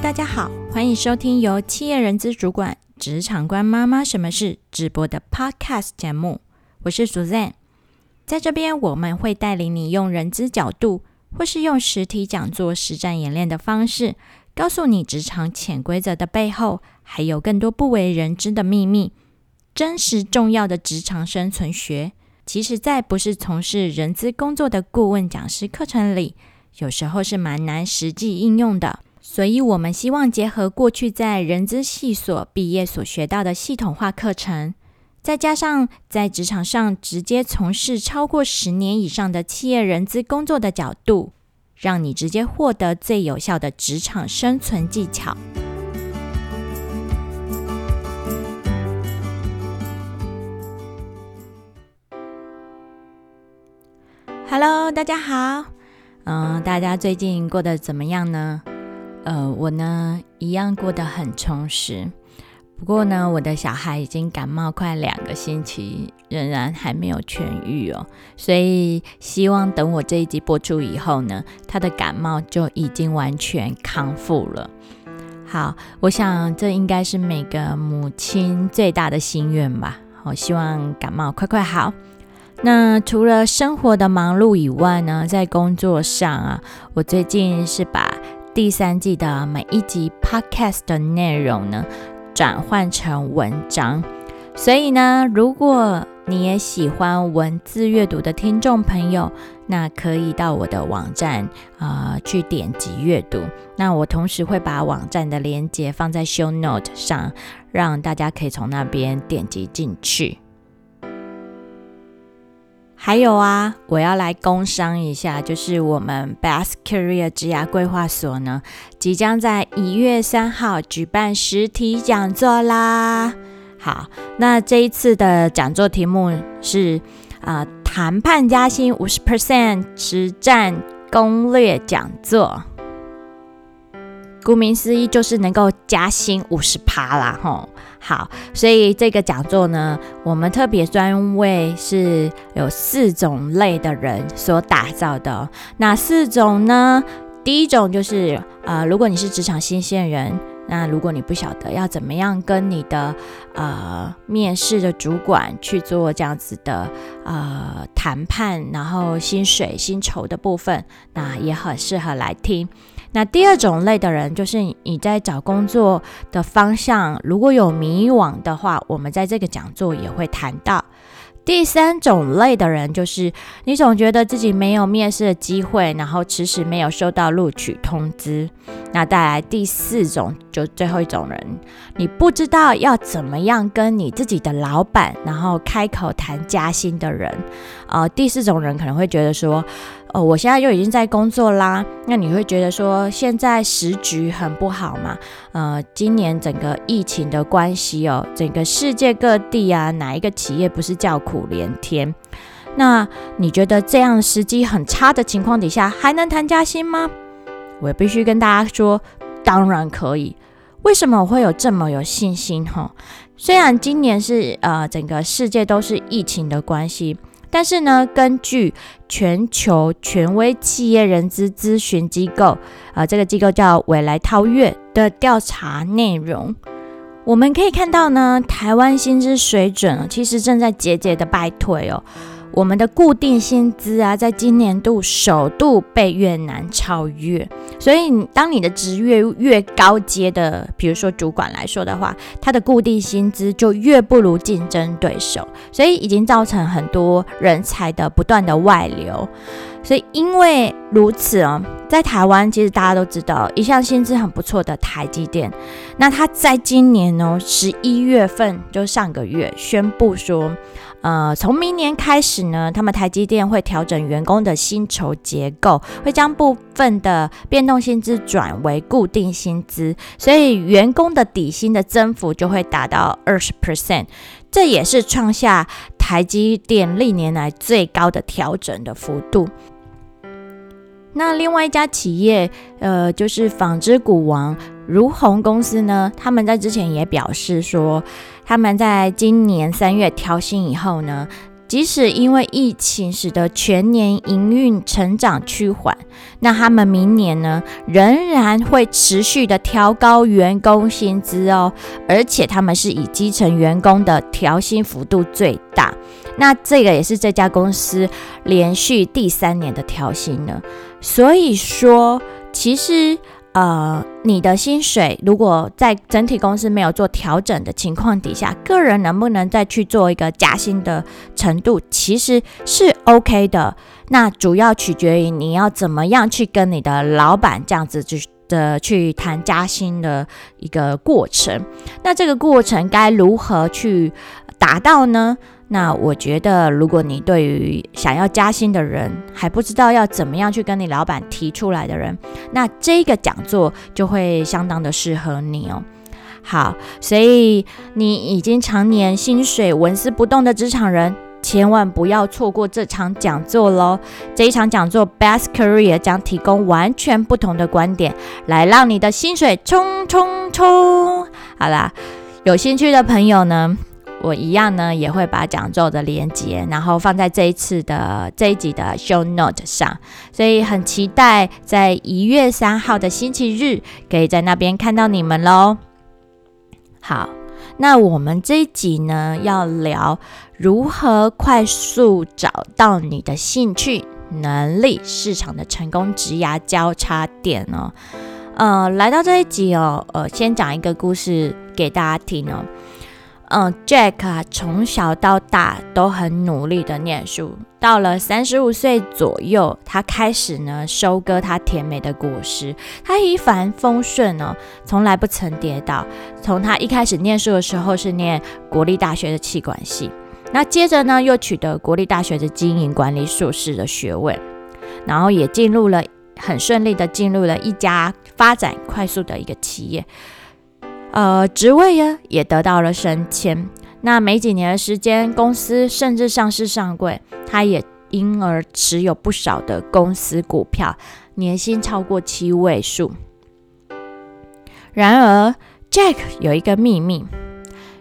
大家好，欢迎收听由企业人资主管、职场官妈妈什么事直播的 Podcast 节目。我是 Suzanne，在这边我们会带领你用人资角度，或是用实体讲座、实战演练的方式，告诉你职场潜规则的背后，还有更多不为人知的秘密，真实重要的职场生存学。其实，在不是从事人资工作的顾问讲师课程里，有时候是蛮难实际应用的。所以，我们希望结合过去在人资系所毕业所学到的系统化课程，再加上在职场上直接从事超过十年以上的企业人资工作的角度，让你直接获得最有效的职场生存技巧。Hello，大家好，嗯，大家最近过得怎么样呢？呃，我呢一样过得很充实，不过呢，我的小孩已经感冒快两个星期，仍然还没有痊愈哦。所以希望等我这一集播出以后呢，他的感冒就已经完全康复了。好，我想这应该是每个母亲最大的心愿吧。我希望感冒快快好。那除了生活的忙碌以外呢，在工作上啊，我最近是把第三季的每一集 podcast 的内容呢，转换成文章。所以呢，如果你也喜欢文字阅读的听众朋友，那可以到我的网站啊去点击阅读。那我同时会把网站的链接放在 show note 上，让大家可以从那边点击进去。还有啊，我要来工商一下，就是我们 Best Career 职涯规划所呢，即将在一月三号举办实体讲座啦。好，那这一次的讲座题目是啊，谈判加薪五十 percent 实战攻略讲座。顾名思义，就是能够加薪五十趴啦，吼。好，所以这个讲座呢，我们特别专为是有四种类的人所打造的。那四种呢？第一种就是呃，如果你是职场新鲜人，那如果你不晓得要怎么样跟你的呃面试的主管去做这样子的呃谈判，然后薪水薪酬的部分，那也很适合来听。那第二种类的人，就是你在找工作的方向如果有迷惘的话，我们在这个讲座也会谈到。第三种类的人，就是你总觉得自己没有面试的机会，然后迟迟没有收到录取通知。那带来第四种，就最后一种人，你不知道要怎么样跟你自己的老板，然后开口谈加薪的人。呃，第四种人可能会觉得说。哦，我现在就已经在工作啦。那你会觉得说现在时局很不好吗？呃，今年整个疫情的关系哦，整个世界各地啊，哪一个企业不是叫苦连天？那你觉得这样时机很差的情况底下，还能谈加薪吗？我必须跟大家说，当然可以。为什么我会有这么有信心？哈，虽然今年是呃整个世界都是疫情的关系。但是呢，根据全球权威企业人资咨询机构，啊，这个机构叫未来超越的调查内容，我们可以看到呢，台湾薪资水准其实正在节节的败退哦。我们的固定薪资啊，在今年度首度被越南超越，所以当你的职越越高阶的，比如说主管来说的话，他的固定薪资就越不如竞争对手，所以已经造成很多人才的不断的外流。所以因为如此哦，在台湾其实大家都知道，一项薪资很不错的台积电，那他在今年哦十一月份，就上个月宣布说。呃，从明年开始呢，他们台积电会调整员工的薪酬结构，会将部分的变动薪资转为固定薪资，所以员工的底薪的增幅就会达到二十 percent，这也是创下台积电历年来最高的调整的幅度。那另外一家企业，呃，就是纺织股王如虹公司呢，他们在之前也表示说，他们在今年三月调薪以后呢，即使因为疫情使得全年营运成长趋缓，那他们明年呢仍然会持续的调高员工薪资哦，而且他们是以基层员工的调薪幅度最大。那这个也是这家公司连续第三年的调薪了。所以说，其实。呃，你的薪水如果在整体公司没有做调整的情况底下，个人能不能再去做一个加薪的程度，其实是 OK 的。那主要取决于你要怎么样去跟你的老板这样子去的去谈加薪的一个过程。那这个过程该如何去达到呢？那我觉得，如果你对于想要加薪的人还不知道要怎么样去跟你老板提出来的人，那这个讲座就会相当的适合你哦。好，所以你已经常年薪水纹丝不动的职场人，千万不要错过这场讲座喽！这一场讲座，Best Career 将提供完全不同的观点，来让你的薪水冲冲冲！好啦，有兴趣的朋友呢？我一样呢，也会把讲座的连接，然后放在这一次的这一集的 show note 上，所以很期待在一月三号的星期日，可以在那边看到你们喽。好，那我们这一集呢，要聊如何快速找到你的兴趣、能力、市场的成功职涯交叉点哦。呃，来到这一集哦，呃，先讲一个故事给大家听哦。嗯，Jack 啊，从小到大都很努力的念书。到了三十五岁左右，他开始呢收割他甜美的果实。他一帆风顺哦，从来不曾跌倒。从他一开始念书的时候是念国立大学的气管系，那接着呢又取得国立大学的经营管理硕士的学位，然后也进入了很顺利的进入了一家发展快速的一个企业。呃，职位呀也得到了升迁。那没几年的时间，公司甚至上市上柜，他也因而持有不少的公司股票，年薪超过七位数。然而，Jack 有一个秘密，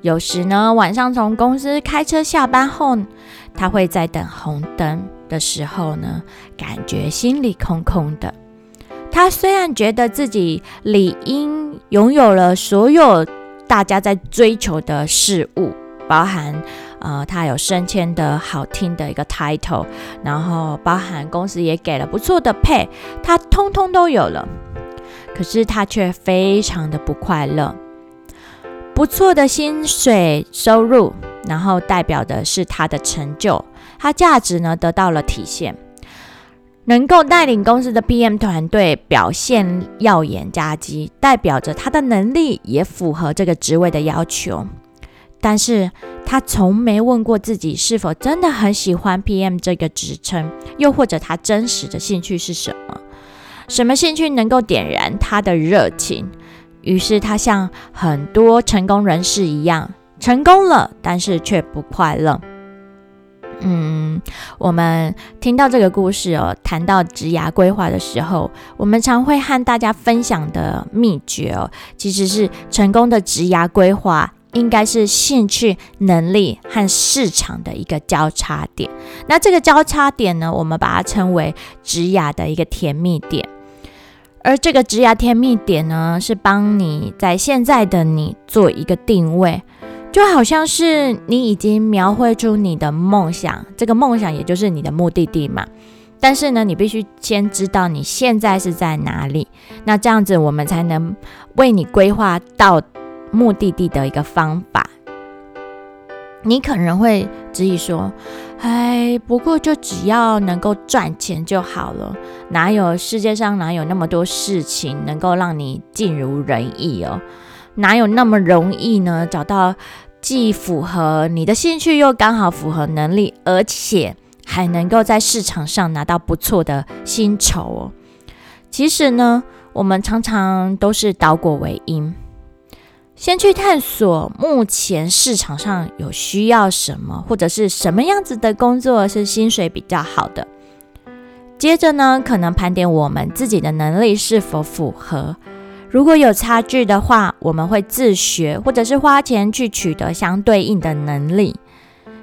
有时呢晚上从公司开车下班后，他会在等红灯的时候呢，感觉心里空空的。他虽然觉得自己理应拥有了所有大家在追求的事物，包含呃，他有升迁的好听的一个 title，然后包含公司也给了不错的 pay，他通通都有了，可是他却非常的不快乐。不错的薪水收入，然后代表的是他的成就，他价值呢得到了体现。能够带领公司的 PM 团队表现耀眼佳绩，代表着他的能力也符合这个职位的要求。但是他从没问过自己是否真的很喜欢 PM 这个职称，又或者他真实的兴趣是什么？什么兴趣能够点燃他的热情？于是他像很多成功人士一样，成功了，但是却不快乐。嗯，我们听到这个故事哦，谈到职涯规划的时候，我们常会和大家分享的秘诀哦，其实是成功的职涯规划应该是兴趣、能力和市场的一个交叉点。那这个交叉点呢，我们把它称为职涯的一个甜蜜点。而这个职涯甜蜜点呢，是帮你在现在的你做一个定位。就好像是你已经描绘出你的梦想，这个梦想也就是你的目的地嘛。但是呢，你必须先知道你现在是在哪里，那这样子我们才能为你规划到目的地的一个方法。你可能会质疑说：“哎，不过就只要能够赚钱就好了，哪有世界上哪有那么多事情能够让你尽如人意哦？”哪有那么容易呢？找到既符合你的兴趣，又刚好符合能力，而且还能够在市场上拿到不错的薪酬哦。其实呢，我们常常都是倒果为因，先去探索目前市场上有需要什么，或者是什么样子的工作是薪水比较好的。接着呢，可能盘点我们自己的能力是否符合。如果有差距的话，我们会自学，或者是花钱去取得相对应的能力。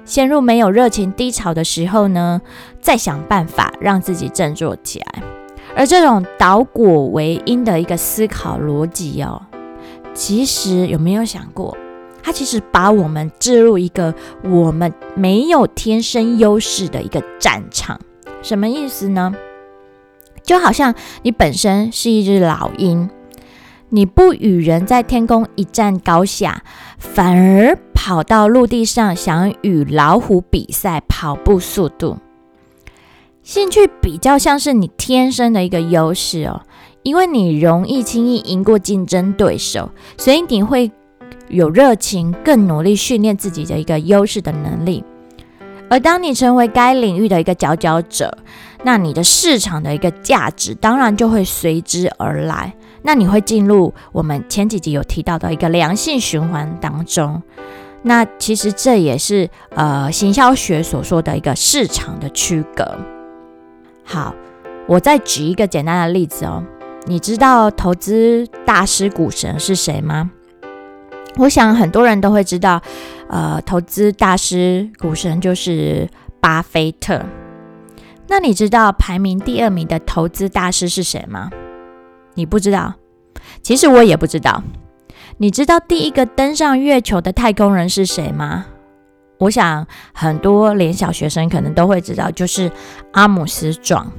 陷入没有热情、低潮的时候呢，再想办法让自己振作起来。而这种倒果为因的一个思考逻辑哦，其实有没有想过，它其实把我们置入一个我们没有天生优势的一个战场。什么意思呢？就好像你本身是一只老鹰，你不与人在天空一战高下，反而跑到陆地上想与老虎比赛跑步速度。兴趣比较像是你天生的一个优势哦，因为你容易轻易赢过竞争对手，所以你会有热情，更努力训练自己的一个优势的能力。而当你成为该领域的一个佼佼者，那你的市场的一个价值当然就会随之而来。那你会进入我们前几集有提到的一个良性循环当中。那其实这也是呃行销学所说的一个市场的区隔。好，我再举一个简单的例子哦。你知道投资大师股神是谁吗？我想很多人都会知道，呃，投资大师股神就是巴菲特。那你知道排名第二名的投资大师是谁吗？你不知道？其实我也不知道。你知道第一个登上月球的太空人是谁吗？我想很多连小学生可能都会知道，就是阿姆斯壮。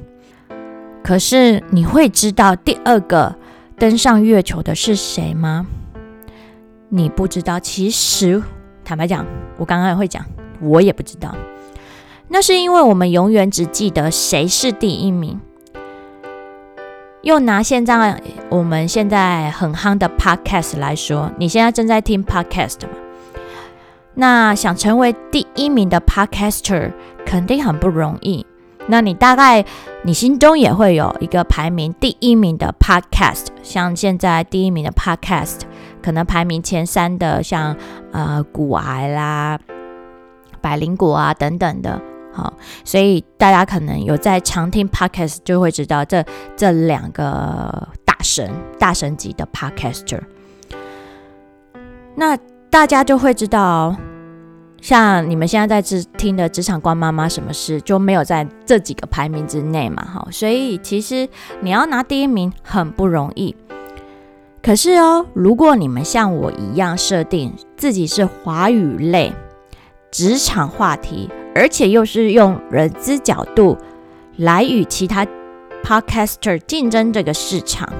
可是你会知道第二个登上月球的是谁吗？你不知道。其实坦白讲，我刚刚也会讲，我也不知道。那是因为我们永远只记得谁是第一名。又拿现在我们现在很夯的 podcast 来说，你现在正在听 podcast 吗？那想成为第一名的 podcaster 肯定很不容易。那你大概你心中也会有一个排名第一名的 podcast，像现在第一名的 podcast，可能排名前三的，像呃骨癌啦、百灵果啊等等的。好，所以大家可能有在常听 podcast，就会知道这这两个大神、大神级的 podcaster。那大家就会知道，像你们现在在职听的《职场观妈妈》什么事就没有在这几个排名之内嘛？哈，所以其实你要拿第一名很不容易。可是哦，如果你们像我一样设定自己是华语类职场话题，而且又是用人资角度来与其他 podcaster 竞争这个市场。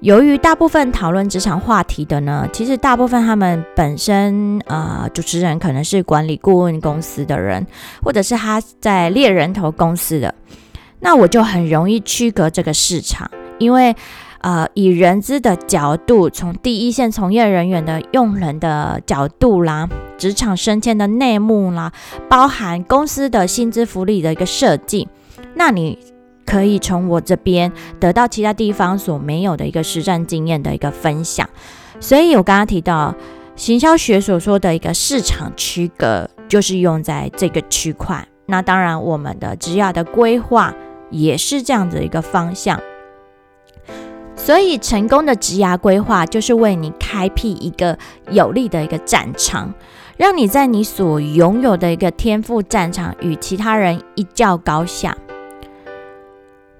由于大部分讨论职场话题的呢，其实大部分他们本身呃主持人可能是管理顾问公司的人，或者是他在猎人头公司的，那我就很容易区隔这个市场，因为呃以人资的角度，从第一线从业人员的用人的角度啦，职场升迁的内幕啦，包含公司的薪资福利的一个设计，那你。可以从我这边得到其他地方所没有的一个实战经验的一个分享，所以我刚刚提到行销学所说的一个市场区隔，就是用在这个区块。那当然，我们的职业的规划也是这样子一个方向。所以，成功的职涯规划就是为你开辟一个有利的一个战场，让你在你所拥有的一个天赋战场与其他人一较高下。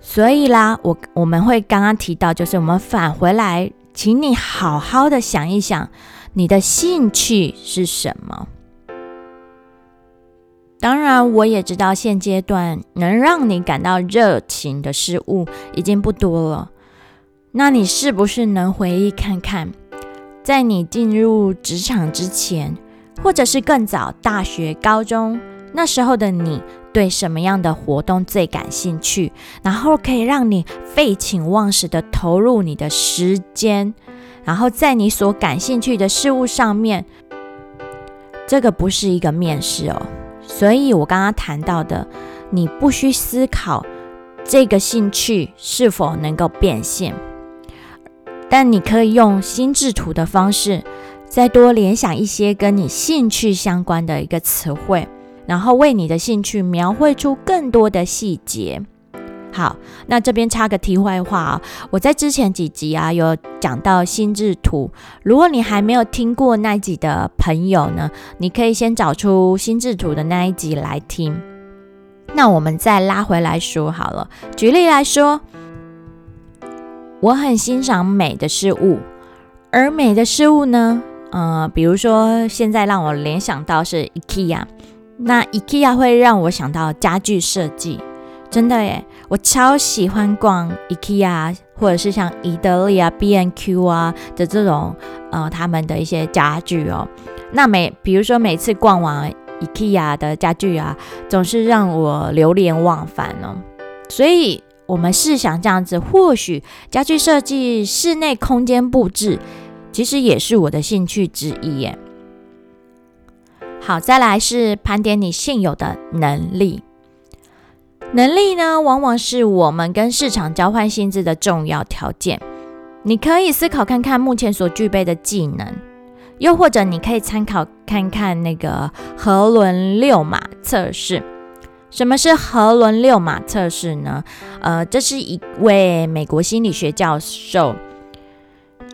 所以啦，我我们会刚刚提到，就是我们返回来，请你好好的想一想，你的兴趣是什么？当然，我也知道现阶段能让你感到热情的事物已经不多了。那你是不是能回忆看看，在你进入职场之前，或者是更早，大学、高中那时候的你？对什么样的活动最感兴趣，然后可以让你废寝忘食的投入你的时间，然后在你所感兴趣的事物上面，这个不是一个面试哦。所以我刚刚谈到的，你不需思考这个兴趣是否能够变现，但你可以用心智图的方式，再多联想一些跟你兴趣相关的一个词汇。然后为你的兴趣描绘出更多的细节。好，那这边插个题外话啊，我在之前几集啊有讲到心智图，如果你还没有听过那一集的朋友呢，你可以先找出心智图的那一集来听。那我们再拉回来说好了，举例来说，我很欣赏美的事物，而美的事物呢，呃，比如说现在让我联想到是 IKEA，那 IKEA 会让我想到家具设计。真的耶，我超喜欢逛 IKEA，或者是像宜得利啊、B&Q 啊的这种呃他们的一些家具哦。那每比如说每次逛完 IKEA 的家具啊，总是让我流连忘返哦。所以，我们试想这样子，或许家具设计、室内空间布置，其实也是我的兴趣之一耶。好，再来是盘点你现有的能力。能力呢，往往是我们跟市场交换薪资的重要条件。你可以思考看看目前所具备的技能，又或者你可以参考看看那个核轮六码测试。什么是核轮六码测试呢？呃，这是一位美国心理学教授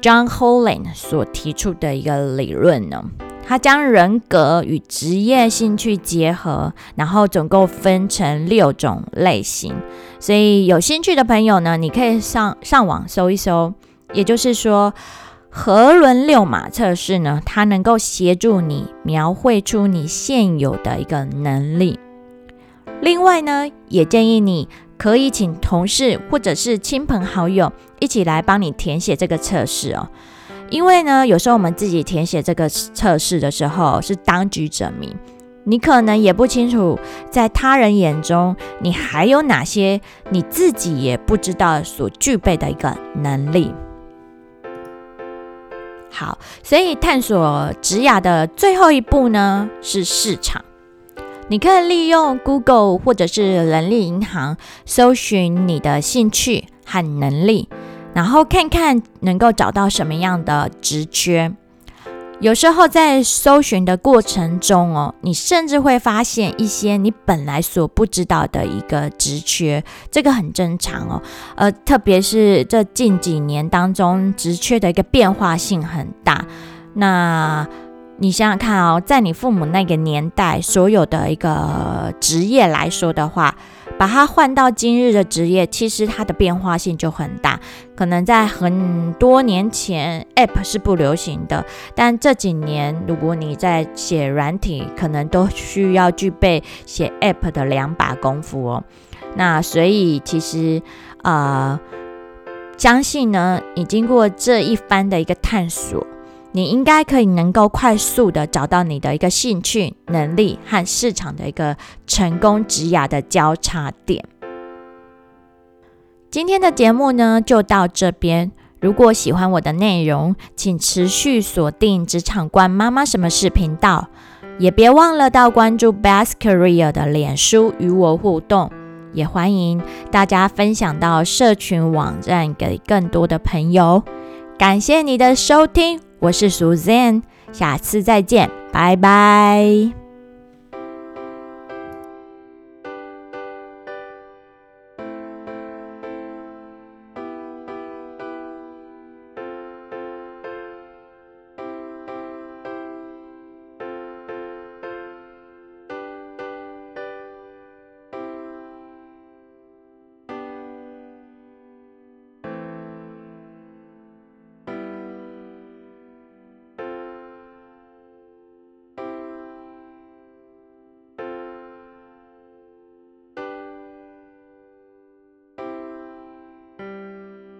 John Holland 所提出的一个理论呢。他将人格与职业兴趣结合，然后总共分成六种类型。所以有兴趣的朋友呢，你可以上上网搜一搜。也就是说，河轮六码测试呢，它能够协助你描绘出你现有的一个能力。另外呢，也建议你可以请同事或者是亲朋好友一起来帮你填写这个测试哦。因为呢，有时候我们自己填写这个测试的时候是当局者迷，你可能也不清楚，在他人眼中你还有哪些你自己也不知道所具备的一个能力。好，所以探索职涯的最后一步呢是市场，你可以利用 Google 或者是人力银行搜寻你的兴趣和能力。然后看看能够找到什么样的职缺。有时候在搜寻的过程中哦，你甚至会发现一些你本来所不知道的一个职缺，这个很正常哦。呃，特别是这近几年当中，职缺的一个变化性很大。那你想想看哦，在你父母那个年代，所有的一个职业来说的话。把它换到今日的职业，其实它的变化性就很大。可能在很多年前，App 是不流行的，但这几年，如果你在写软体，可能都需要具备写 App 的两把功夫哦。那所以其实，呃，相信呢，你经过这一番的一个探索。你应该可以能够快速的找到你的一个兴趣、能力和市场的一个成功职涯的交叉点。今天的节目呢就到这边。如果喜欢我的内容，请持续锁定职场观妈妈什么事频道，也别忘了到关注 Best Career 的脸书与我互动，也欢迎大家分享到社群网站给更多的朋友。感谢你的收听。我是 Suzanne，下次再见，拜拜。